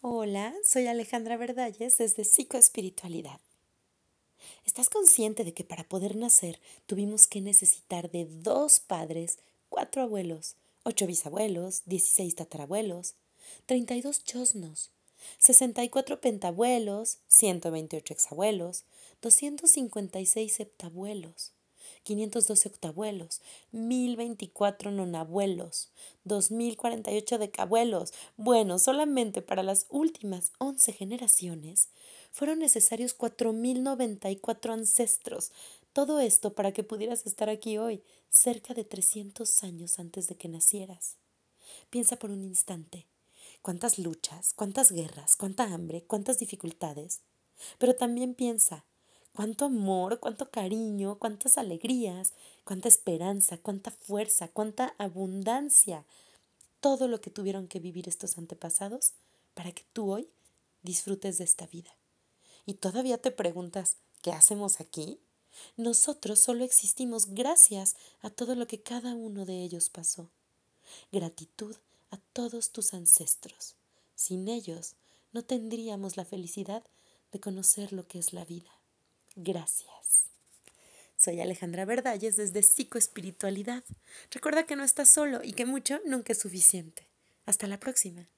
Hola, soy Alejandra Verdalles desde Psicoespiritualidad. ¿Estás consciente de que para poder nacer tuvimos que necesitar de dos padres, cuatro abuelos, ocho bisabuelos, dieciséis tatarabuelos, treinta y dos chosnos, sesenta y cuatro pentabuelos, ciento veintiocho exabuelos, doscientos cincuenta y seis septabuelos? 512 octabuelos, 1024 nonabuelos, 2048 decabuelos. Bueno, solamente para las últimas 11 generaciones fueron necesarios 4094 ancestros. Todo esto para que pudieras estar aquí hoy, cerca de 300 años antes de que nacieras. Piensa por un instante. ¿Cuántas luchas, cuántas guerras, cuánta hambre, cuántas dificultades? Pero también piensa, cuánto amor, cuánto cariño, cuántas alegrías, cuánta esperanza, cuánta fuerza, cuánta abundancia, todo lo que tuvieron que vivir estos antepasados para que tú hoy disfrutes de esta vida. Y todavía te preguntas, ¿qué hacemos aquí? Nosotros solo existimos gracias a todo lo que cada uno de ellos pasó. Gratitud a todos tus ancestros. Sin ellos no tendríamos la felicidad de conocer lo que es la vida. Gracias. Soy Alejandra Verdalles desde Psicoespiritualidad. Recuerda que no estás solo y que mucho nunca es suficiente. Hasta la próxima.